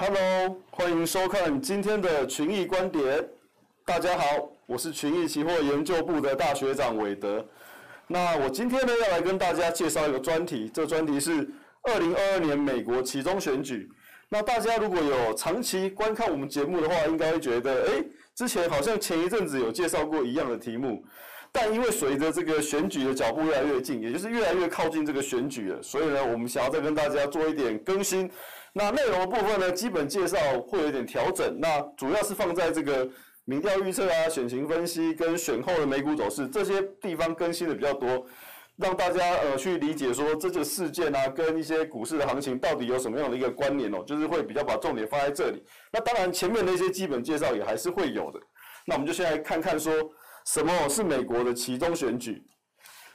Hello，欢迎收看今天的群益观点。大家好，我是群益期货研究部的大学长韦德。那我今天呢要来跟大家介绍一个专题，这专题是二零二二年美国期中选举。那大家如果有长期观看我们节目的话，应该会觉得，诶，之前好像前一阵子有介绍过一样的题目。但因为随着这个选举的脚步越来越近，也就是越来越靠近这个选举了，所以呢，我们想要再跟大家做一点更新。那内容部分呢，基本介绍会有点调整。那主要是放在这个民调预测啊、选情分析跟选后的美股走势这些地方更新的比较多，让大家呃去理解说这个事件啊跟一些股市的行情到底有什么样的一个关联哦，就是会比较把重点放在这里。那当然前面的一些基本介绍也还是会有的。那我们就先来看看说。什么是美国的其中选举？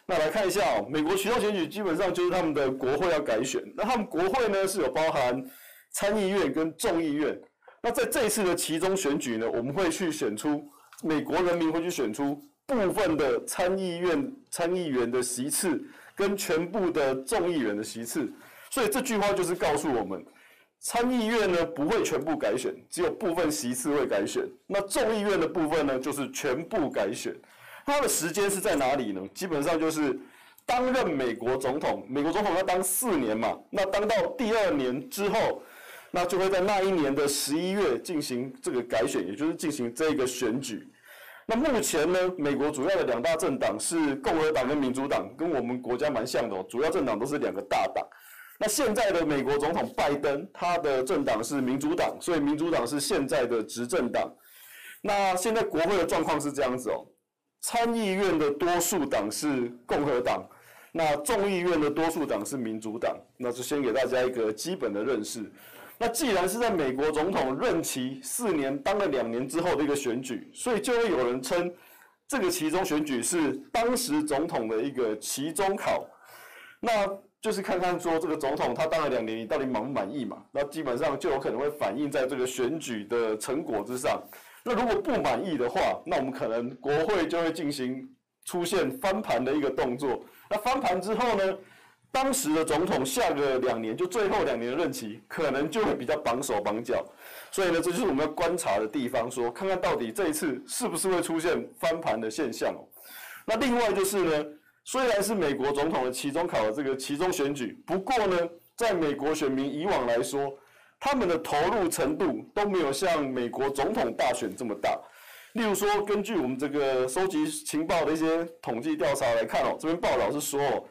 那来看一下哦，美国学校选举基本上就是他们的国会要改选。那他们国会呢是有包含参议院跟众议院。那在这一次的其中选举呢，我们会去选出美国人民会去选出部分的参议院参议员的席次跟全部的众议员的席次。所以这句话就是告诉我们。参议院呢不会全部改选，只有部分席次会改选。那众议院的部分呢，就是全部改选。他的时间是在哪里呢？基本上就是当任美国总统，美国总统要当四年嘛。那当到第二年之后，那就会在那一年的十一月进行这个改选，也就是进行这个选举。那目前呢，美国主要的两大政党是共和党跟民主党，跟我们国家蛮像的哦，主要政党都是两个大党。那现在的美国总统拜登，他的政党是民主党，所以民主党是现在的执政党。那现在国会的状况是这样子哦，参议院的多数党是共和党，那众议院的多数党是民主党。那就先给大家一个基本的认识。那既然是在美国总统任期四年当了两年之后的一个选举，所以就会有人称这个期中选举是当时总统的一个期中考。那就是看看说这个总统他当了两年，你到底满不满意嘛？那基本上就有可能会反映在这个选举的成果之上。那如果不满意的话，那我们可能国会就会进行出现翻盘的一个动作。那翻盘之后呢，当时的总统下个两年，就最后两年的任期，可能就会比较绑手绑脚。所以呢，这就是我们要观察的地方，说看看到底这一次是不是会出现翻盘的现象哦。那另外就是呢。虽然是美国总统的期中考的这个期中选举，不过呢，在美国选民以往来说，他们的投入程度都没有像美国总统大选这么大。例如说，根据我们这个收集情报的一些统计调查来看哦，这边报道是说，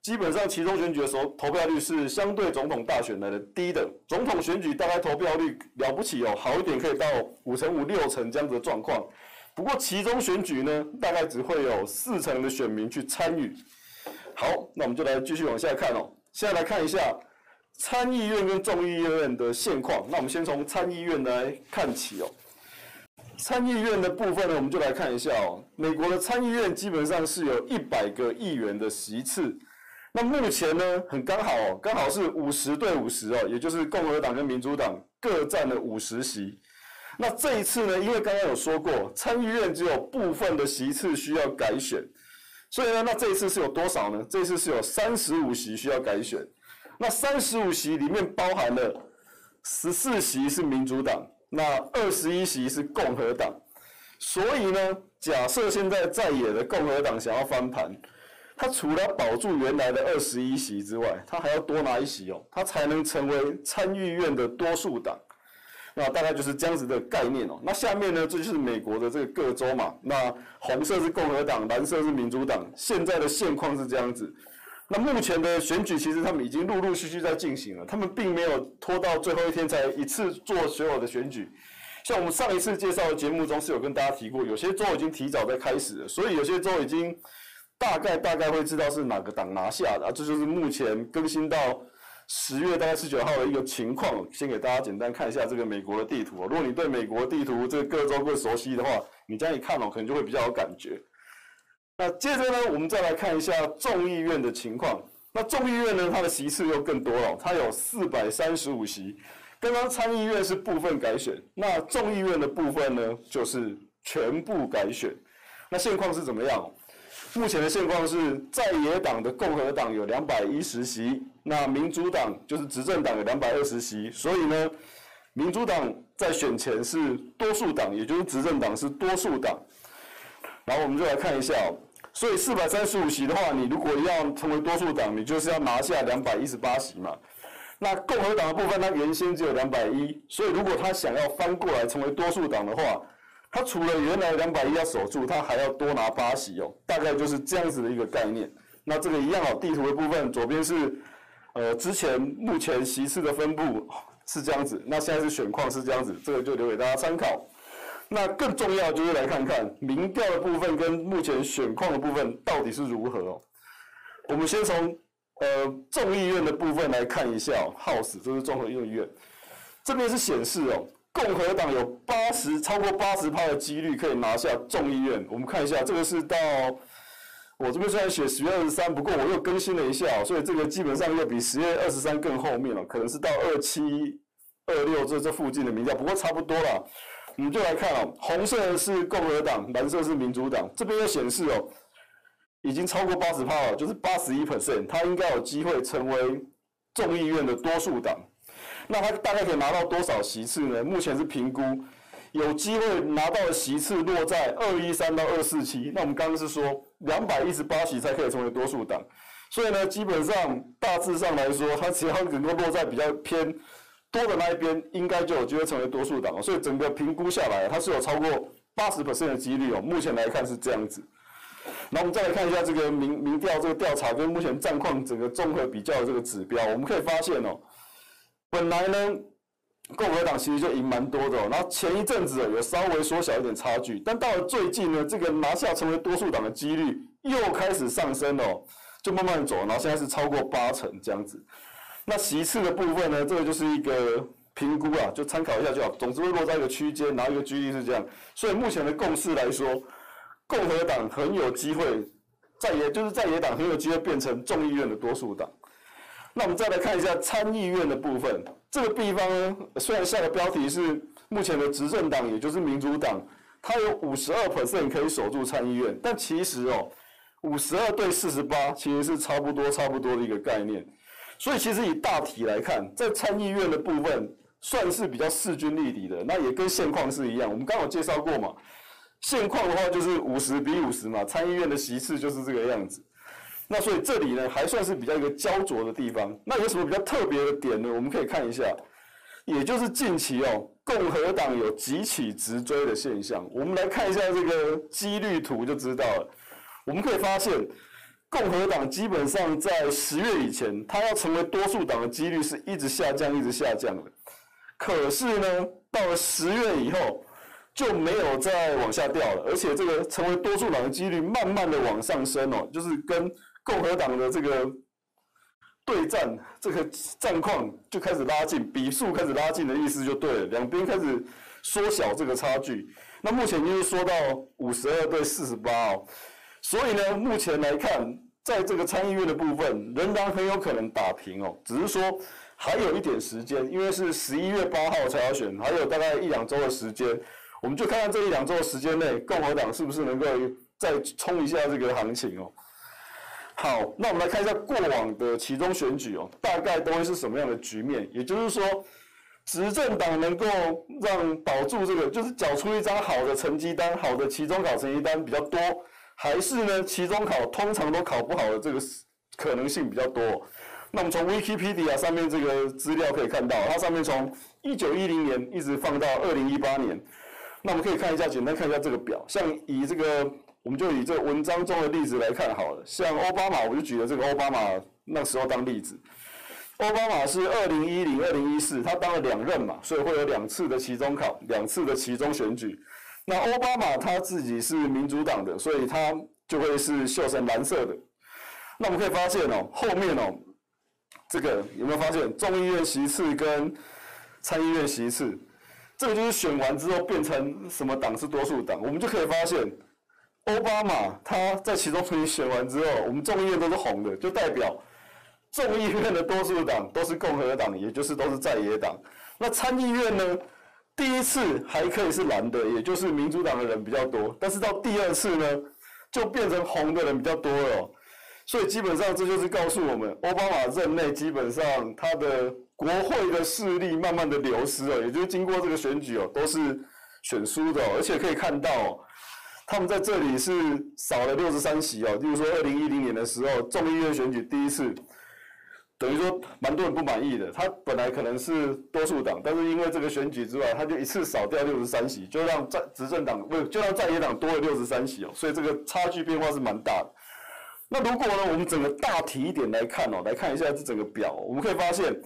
基本上其中选举的时候，投票率是相对总统大选来的低的。总统选举大概投票率了不起哦，好一点可以到五成五六成这样子的状况。不过其中选举呢，大概只会有四成的选民去参与。好，那我们就来继续往下看哦。现在来看一下参议院跟众议院的现况。那我们先从参议院来看起哦。参议院的部分呢，我们就来看一下哦。美国的参议院基本上是有一百个议员的席次。那目前呢，很刚好哦，刚好是五十对五十哦，也就是共和党跟民主党各占了五十席。那这一次呢，因为刚刚有说过，参议院只有部分的席次需要改选，所以呢，那这一次是有多少呢？这一次是有三十五席需要改选。那三十五席里面包含了十四席是民主党，那二十一席是共和党。所以呢，假设现在在野的共和党想要翻盘，他除了保住原来的二十一席之外，他还要多拿一席哦，他才能成为参议院的多数党。那大概就是这样子的概念哦。那下面呢，这就是美国的这个各州嘛。那红色是共和党，蓝色是民主党。现在的现况是这样子。那目前的选举其实他们已经陆陆续续在进行了，他们并没有拖到最后一天才一次做所有的选举。像我们上一次介绍的节目中是有跟大家提过，有些州已经提早在开始了，所以有些州已经大概大概会知道是哪个党拿下的。这就是目前更新到。十月大概十九号的一个情况，先给大家简单看一下这个美国的地图。如果你对美国地图这个各州更熟悉的话，你这样一看哦，可能就会比较有感觉。那接着呢，我们再来看一下众议院的情况。那众议院呢，它的席次又更多了，它有四百三十五席。刚刚参议院是部分改选，那众议院的部分呢，就是全部改选。那现况是怎么样？目前的现况是在野党的共和党有两百一十席，那民主党就是执政党有两百二十席，所以呢，民主党在选前是多数党，也就是执政党是多数党。然后我们就来看一下，所以四百三十五席的话，你如果要成为多数党，你就是要拿下两百一十八席嘛。那共和党的部分，它原先只有两百一，所以如果他想要翻过来成为多数党的话，他除了原来两百一要守住，他还要多拿八席哦，大概就是这样子的一个概念。那这个一样哦，地图的部分左边是呃之前目前席次的分布是这样子，那现在是选况是这样子，这个就留给大家参考。那更重要就是来看看民调的部分跟目前选况的部分到底是如何哦。我们先从。呃，众议院的部分来看一下哦，House 这是综合众议院，这边是显示哦，共和党有八十超过八十趴的几率可以拿下众议院。我们看一下，这个是到我这边虽然写十月二十三，不过我又更新了一下，所以这个基本上又比十月二十三更后面了，可能是到二七二六这这附近的民调，不过差不多了。我们就来看哦，红色是共和党，蓝色是民主党，这边又显示哦。已经超过八十趴了，就是八十一 percent，他应该有机会成为众议院的多数党。那他大概可以拿到多少席次呢？目前是评估有机会拿到的席次落在二一三到二四七。那我们刚刚是说两百一十八席才可以成为多数党，所以呢，基本上大致上来说，他只要能够落在比较偏多的那一边，应该就有机会成为多数党。所以整个评估下来，它是有超过八十 percent 的几率哦。目前来看是这样子。那我们再来看一下这个民民调这个调查跟目前战况整个综合比较的这个指标，我们可以发现哦，本来呢共和党其实就赢蛮多的哦，然后前一阵子有稍微缩小一点差距，但到了最近呢，这个拿下成为多数党的几率又开始上升哦，就慢慢走，然后现在是超过八成这样子。那席次的部分呢，这个就是一个评估啊，就参考一下就好，总之会落在一个区间，然后一个几率是这样，所以目前的共识来说。共和党很有机会在野，就是在野党很有机会变成众议院的多数党。那我们再来看一下参议院的部分，这个地方呢，虽然下的标题是目前的执政党，也就是民主党，它有五十二 percent 可以守住参议院，但其实哦，五十二对四十八其实是差不多差不多的一个概念。所以其实以大体来看，在参议院的部分算是比较势均力敌的，那也跟现况是一样。我们刚好介绍过嘛。现况的话就是五十比五十嘛，参议院的席次就是这个样子。那所以这里呢还算是比较一个焦灼的地方。那有什么比较特别的点呢？我们可以看一下，也就是近期哦，共和党有几起直追的现象。我们来看一下这个几率图就知道了。我们可以发现，共和党基本上在十月以前，它要成为多数党的几率是一直下降，一直下降的。可是呢，到了十月以后，就没有再往下掉了，而且这个成为多数党的几率慢慢的往上升哦，就是跟共和党的这个对战这个战况就开始拉近，比数开始拉近的意思就对了，两边开始缩小这个差距。那目前就是说到五十二对四十八哦，所以呢，目前来看，在这个参议院的部分仍然很有可能打平哦，只是说还有一点时间，因为是十一月八号才要选，还有大概一两周的时间。我们就看看这一两周的时间内，共和党是不是能够再冲一下这个行情哦。好，那我们来看一下过往的期中选举哦，大概都会是什么样的局面？也就是说，执政党能够让保住这个，就是缴出一张好的成绩单，好的期中考成绩单比较多，还是呢，期中考通常都考不好的这个可能性比较多？那我们从 Wikipedia 上面这个资料可以看到，它上面从一九一零年一直放到二零一八年。那我们可以看一下，简单看一下这个表。像以这个，我们就以这个文章中的例子来看好了。像奥巴马，我就举了这个奥巴马那时候当例子。奥巴马是二零一零、二零一四，他当了两任嘛，所以会有两次的期中考，两次的期中选举。那奥巴马他自己是民主党的，所以他就会是绣成蓝色的。那我们可以发现哦，后面哦，这个有没有发现众议院席次跟参议院席次？这个就是选完之后变成什么党是多数党，我们就可以发现，奥巴马他在其中选选完之后，我们众议院都是红的，就代表众议院的多数党都是共和党，也就是都是在野党。那参议院呢，第一次还可以是蓝的，也就是民主党的人比较多，但是到第二次呢，就变成红的人比较多了。所以基本上这就是告诉我们，奥巴马任内基本上他的。国会的势力慢慢的流失了，也就是经过这个选举哦，都是选输的，而且可以看到，他们在这里是少了六十三席哦。例如说，二零一零年的时候，众议院选举第一次，等于说蛮多人不满意的。他本来可能是多数党，但是因为这个选举之外，他就一次少掉六十三席，就让在执政党不就让在野党多了六十三席哦，所以这个差距变化是蛮大的。那如果呢，我们整个大体一点来看哦，来看一下这整个表，我们可以发现。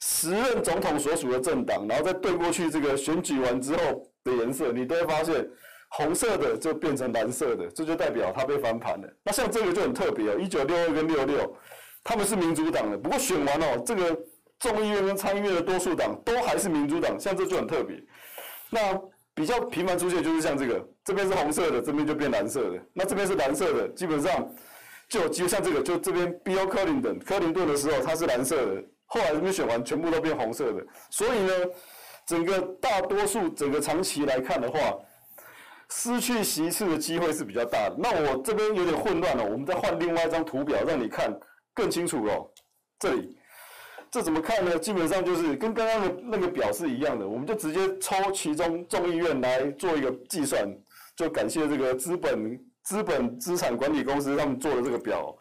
时任总统所属的政党，然后再对过去这个选举完之后的颜色，你都会发现红色的就变成蓝色的，这就代表他被翻盘了。那像这个就很特别哦，一九六二跟六六，他们是民主党的，不过选完哦，这个众议院跟参议院的多数党都还是民主党，像这就很特别。那比较频繁出现就是像这个，这边是红色的，这边就变蓝色的，那这边是蓝色的，基本上就就像这个，就这边 Bill Clinton 柯林顿的时候，它是蓝色的。后来这边选完，全部都变红色的，所以呢，整个大多数整个长期来看的话，失去席次的机会是比较大的。那我这边有点混乱了，我们再换另外一张图表让你看更清楚喽。这里，这怎么看呢？基本上就是跟刚刚的那个表是一样的，我们就直接抽其中众议院来做一个计算，就感谢这个资本资本资产管理公司他们做的这个表。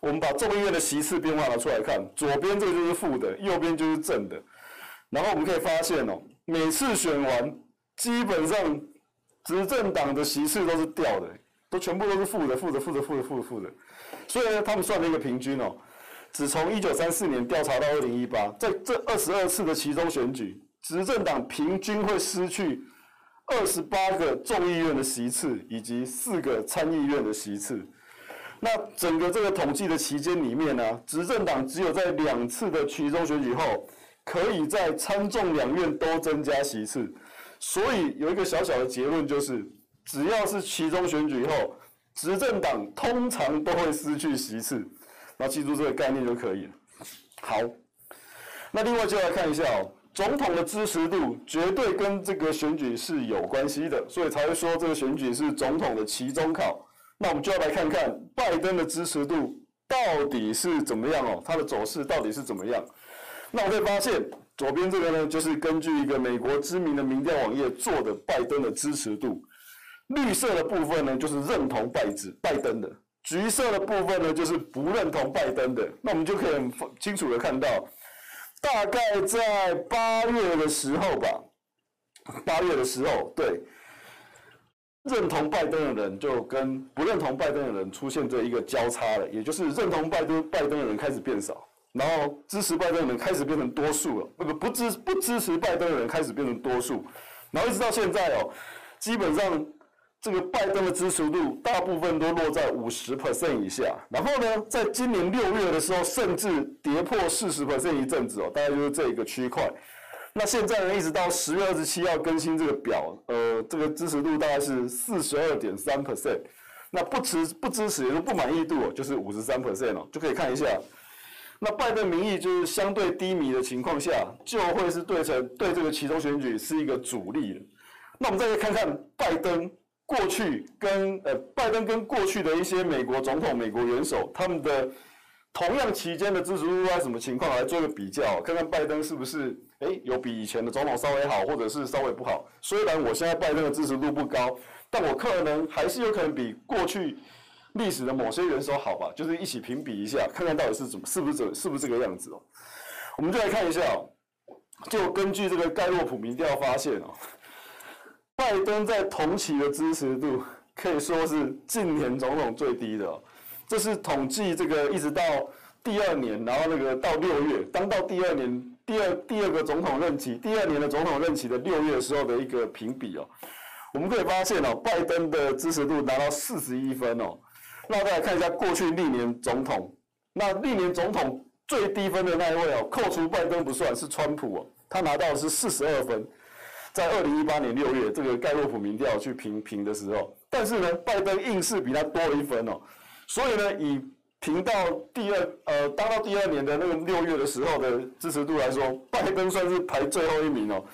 我们把众议院的席次变化拿出来看，左边这个就是负的，右边就是正的。然后我们可以发现哦，每次选完，基本上执政党的席次都是掉的，都全部都是负的，负的，负的，负的，负的，负的。所以呢，他们算了一个平均哦，只从一九三四年调查到二零一八，在这二十二次的期中选举，执政党平均会失去二十八个众议院的席次，以及四个参议院的席次。那整个这个统计的期间里面呢，执政党只有在两次的期中选举后，可以在参众两院都增加席次，所以有一个小小的结论就是，只要是期中选举后，执政党通常都会失去席次，那记住这个概念就可以了。好，那另外就来看一下哦，总统的支持度绝对跟这个选举是有关系的，所以才会说这个选举是总统的期中考。那我们就要来看看拜登的支持度到底是怎么样哦，它的走势到底是怎么样？那我会发现左边这个呢，就是根据一个美国知名的民调网页做的拜登的支持度。绿色的部分呢，就是认同拜登拜登的；橘色的部分呢，就是不认同拜登的。那我们就可以很清楚的看到，大概在八月的时候吧，八月的时候，对。认同拜登的人就跟不认同拜登的人出现这一个交叉了，也就是认同拜登拜登的人开始变少，然后支持拜登的人开始变成多数了，那个不支不支持拜登的人开始变成多数，然后一直到现在哦，基本上这个拜登的支持度大部分都落在五十 percent 以下，然后呢，在今年六月的时候甚至跌破四十 percent 一阵子哦，大概就是这一个区块。那现在呢，一直到十月二十七号更新这个表，呃，这个支持度大概是四十二点三 percent。那不支不支持，也就是不满意度就是五十三 percent 哦，就可以看一下。那拜登民意就是相对低迷的情况下，就会是对成对这个其中选举是一个阻力的。那我们再来看看拜登过去跟呃拜登跟过去的一些美国总统、美国元首他们的同样期间的支持度在什么情况，来做个比较，看看拜登是不是。诶，有比以前的总统稍微好，或者是稍微不好。虽然我现在拜登的支持度不高，但我可能还是有可能比过去历史的某些元首好吧。就是一起评比一下，看看到底是怎么，是不是这，是不是这个样子哦？我们就来看一下，就根据这个盖洛普民调发现哦，拜登在同期的支持度可以说是近年总统最低的哦。这是统计这个一直到第二年，然后那个到六月，当到第二年。第二第二个总统任期，第二年的总统任期的六月时候的一个评比哦，我们可以发现哦，拜登的支持度达到四十一分哦。那我再来看一下过去历年总统，那历年总统最低分的那一位哦，扣除拜登不算是川普哦，他拿到的是四十二分，在二零一八年六月这个盖洛普民调去评评的时候，但是呢，拜登硬是比他多了一分哦，所以呢，以评到第二，呃，当到第二年的那个六月的时候的支持度来说，拜登算是排最后一名哦。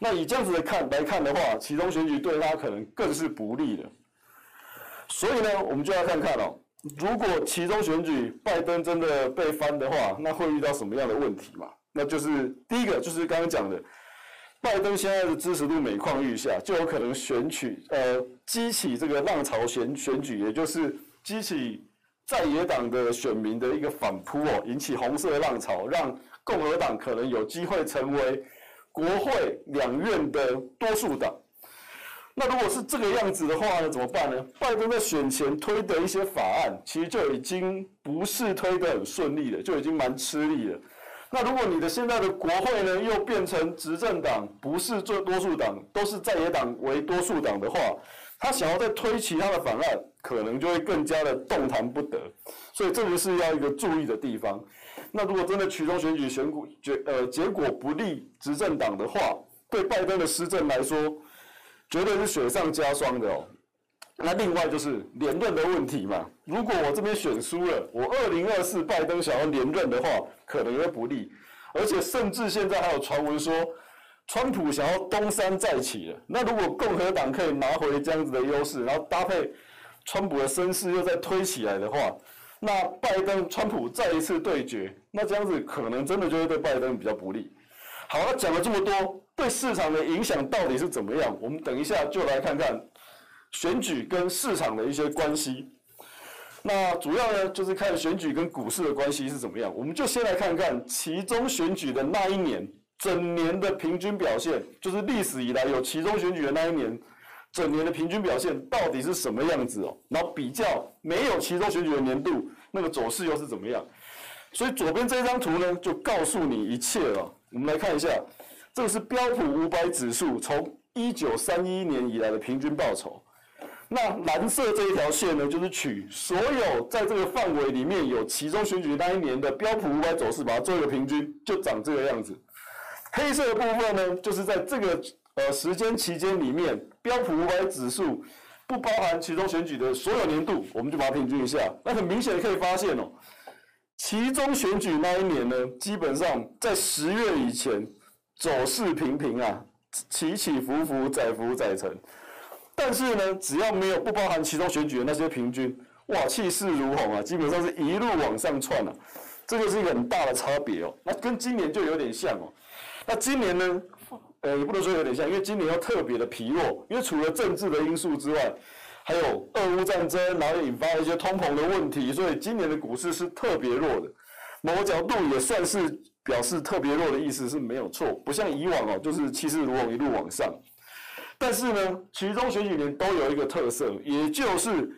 那以这样子的看来看的话，其中选举对他可能更是不利的。所以呢，我们就要看看哦，如果其中选举拜登真的被翻的话，那会遇到什么样的问题嘛？那就是第一个就是刚刚讲的，拜登现在的支持度每况愈下，就有可能选取呃激起这个浪潮选选举，也就是激起在野党的选民的一个反扑哦，引起红色浪潮，让共和党可能有机会成为国会两院的多数党。那如果是这个样子的话呢，怎么办呢？拜登在选前推的一些法案，其实就已经不是推得很顺利了，就已经蛮吃力了。那如果你的现在的国会呢，又变成执政党不是做多数党，都是在野党为多数党的话，他想要再推其他的法案，可能就会更加的动弹不得。所以这个是要一个注意的地方。那如果真的其中选举选举结呃结果不利执政党的话，对拜登的施政来说，绝对是雪上加霜的哦。那另外就是连任的问题嘛。如果我这边选输了，我二零二四拜登想要连任的话，可能会不利。而且甚至现在还有传闻说，川普想要东山再起了。那如果共和党可以拿回这样子的优势，然后搭配川普的声势又再推起来的话，那拜登川普再一次对决，那这样子可能真的就会对拜登比较不利。好，那讲了这么多。对市场的影响到底是怎么样？我们等一下就来看看选举跟市场的一些关系。那主要呢，就是看选举跟股市的关系是怎么样。我们就先来看看其中选举的那一年整年的平均表现，就是历史以来有其中选举的那一年整年的平均表现到底是什么样子哦。然后比较没有其中选举的年度，那个走势又是怎么样？所以左边这张图呢，就告诉你一切了。我们来看一下。这个是标普五百指数从一九三一年以来的平均报酬。那蓝色这一条线呢，就是取所有在这个范围里面有其中选举那一年的标普五百走势，把它做一个平均，就长这个样子。黑色的部分呢，就是在这个呃时间期间里面，标普五百指数不包含其中选举的所有年度，我们就把它平均一下。那很明显可以发现哦，其中选举那一年呢，基本上在十月以前。走势平平啊，起起伏伏，载浮载沉。但是呢，只要没有不包含其中选举的那些平均，哇，气势如虹啊，基本上是一路往上窜啊。这就是一个很大的差别哦。那跟今年就有点像哦。那今年呢，呃，也不能说有点像，因为今年要特别的疲弱，因为除了政治的因素之外，还有俄乌战争，然后引发了一些通膨的问题，所以今年的股市是特别弱的。某个角度也算是。表示特别弱的意思是没有错，不像以往哦，就是气势如虹一路往上。但是呢，其中选举年都有一个特色，也就是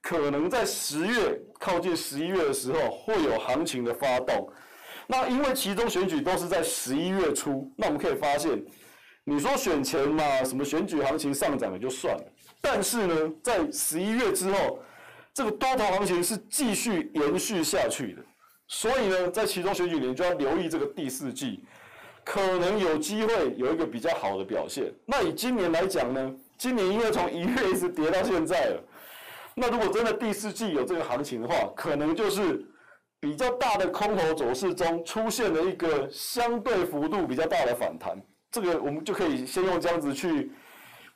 可能在十月靠近十一月的时候会有行情的发动。那因为其中选举都是在十一月初，那我们可以发现，你说选前嘛，什么选举行情上涨也就算了，但是呢，在十一月之后，这个多头行情是继续延续下去的。所以呢，在其中选举年就要留意这个第四季，可能有机会有一个比较好的表现。那以今年来讲呢，今年因为从一月一直跌到现在了，那如果真的第四季有这个行情的话，可能就是比较大的空头走势中出现了一个相对幅度比较大的反弹。这个我们就可以先用这样子去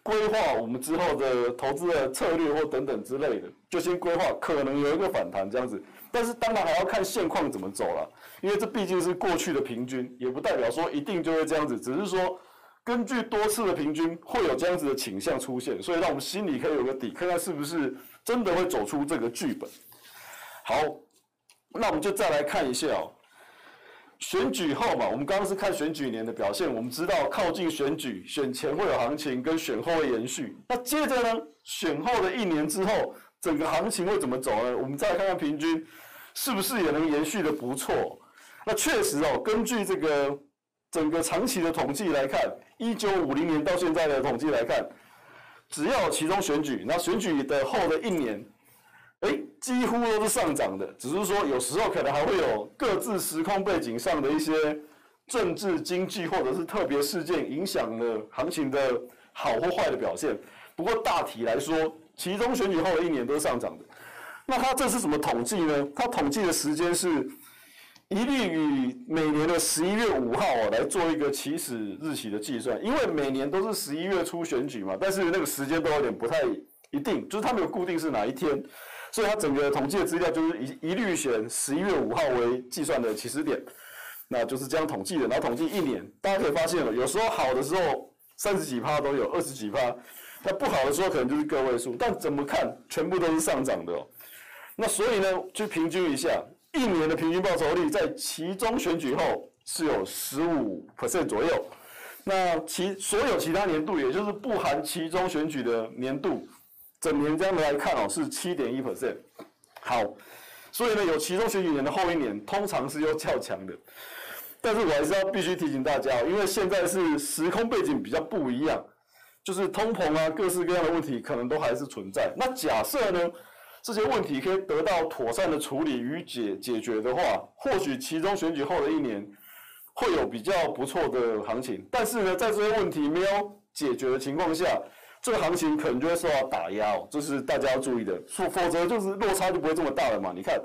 规划我们之后的投资的策略或等等之类的，就先规划可能有一个反弹这样子。但是当然还要看现况怎么走了，因为这毕竟是过去的平均，也不代表说一定就会这样子，只是说根据多次的平均会有这样子的倾向出现，所以让我们心里可以有个底，看看是不是真的会走出这个剧本。好，那我们就再来看一下哦，选举后嘛，我们刚刚是看选举年的表现，我们知道靠近选举，选前会有行情，跟选后会延续。那接着呢，选后的一年之后，整个行情会怎么走呢？我们再看看平均。是不是也能延续的不错？那确实哦，根据这个整个长期的统计来看，一九五零年到现在的统计来看，只要其中选举，那选举的后的一年，哎，几乎都是上涨的。只是说有时候可能还会有各自时空背景上的一些政治、经济或者是特别事件影响了行情的好或坏的表现。不过大体来说，其中选举后的一年都是上涨的。那它这是什么统计呢？它统计的时间是一律以每年的十一月五号啊来做一个起始日期的计算，因为每年都是十一月初选举嘛，但是那个时间都有点不太一定，就是它没有固定是哪一天，所以它整个统计的资料就是一一律选十一月五号为计算的起始点。那就是这样统计的。然后统计一年，大家可以发现了，有时候好的时候三十几趴都有，二十几趴，那不好的时候可能就是个位数。但怎么看，全部都是上涨的哦。那所以呢，去平均一下，一年的平均报酬率在其中选举后是有十五 percent 左右。那其所有其他年度，也就是不含其中选举的年度，整年这样来看哦，是七点一 percent。好，所以呢，有其中选举年的后一年，通常是又较强的。但是我还是要必须提醒大家，因为现在是时空背景比较不一样，就是通膨啊，各式各样的问题可能都还是存在。那假设呢，这些问题可以得到妥善的处理与解解决的话，或许其中选举后的一年。会有比较不错的行情，但是呢，在这些问题没有解决的情况下，这个行情可能就会受到打压哦，这是大家要注意的。否否则就是落差就不会这么大了嘛。你看，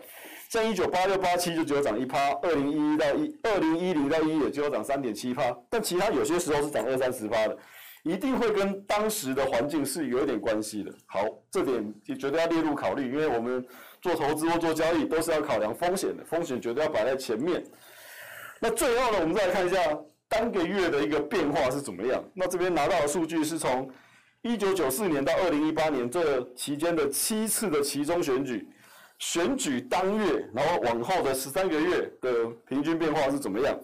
像一九八六八七就只有涨一趴，二零一一到一二零一零到一也只有涨三点七趴，但其他有些时候是涨二三十趴的，一定会跟当时的环境是有一点关系的。好，这点也绝对要列入考虑，因为我们做投资或做交易都是要考量风险的，风险绝对要摆在前面。那最后呢，我们再来看一下单个月的一个变化是怎么样。那这边拿到的数据是从一九九四年到二零一八年这期间的七次的期中选举，选举当月，然后往后的十三个月的平均变化是怎么样。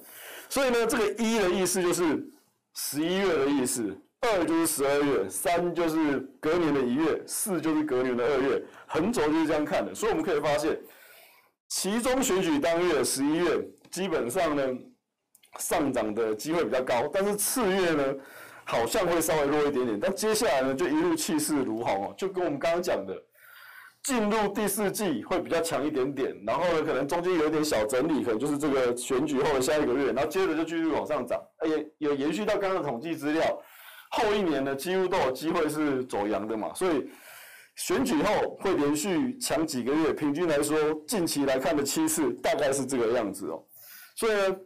所以呢，这个一的意思就是十一月的意思，二就是十二月，三就是隔年的一月，四就是隔年的二月，横轴就是这样看的。所以我们可以发现，其中选举当月十一月。基本上呢，上涨的机会比较高，但是次月呢，好像会稍微弱一点点。但接下来呢，就一路气势如虹哦，就跟我们刚刚讲的，进入第四季会比较强一点点。然后呢，可能中间有一点小整理，可能就是这个选举后的下一个月，然后接着就继续往上涨。也有延续到刚刚的统计资料，后一年呢，几乎都有机会是走阳的嘛，所以。选举后会连续强几个月，平均来说，近期来看的趋势大概是这个样子哦。所以呢，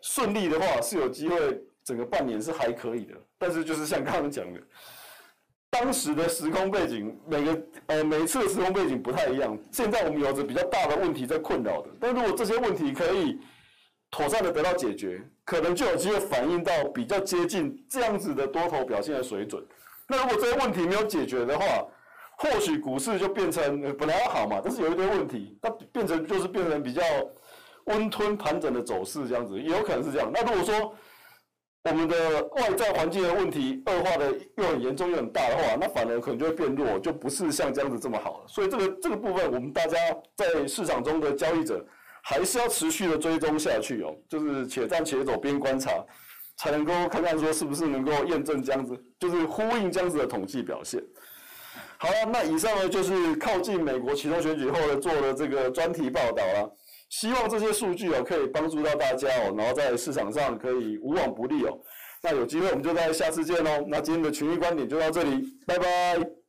顺利的话是有机会，整个半年是还可以的。但是就是像刚刚讲的，当时的时空背景，每个呃每次的时空背景不太一样。现在我们有着比较大的问题在困扰的，但如果这些问题可以妥善的得到解决，可能就有机会反映到比较接近这样子的多头表现的水准。那如果这些问题没有解决的话，或许股市就变成本来要好嘛，但是有一堆问题，它变成就是变成比较温吞盘整的走势这样子，也有可能是这样。那如果说我们的外在环境的问题恶化的又很严重又很大的话，那反而可能就会变弱，就不是像这样子这么好了。所以这个这个部分，我们大家在市场中的交易者还是要持续的追踪下去哦，就是且战且走，边观察，才能够看看说是不是能够验证这样子，就是呼应这样子的统计表现。好了，那以上呢就是靠近美国其中选举后的做的这个专题报道了。希望这些数据哦可以帮助到大家哦，然后在市场上可以无往不利哦。那有机会我们就在下次见喽。那今天的群益观点就到这里，拜拜。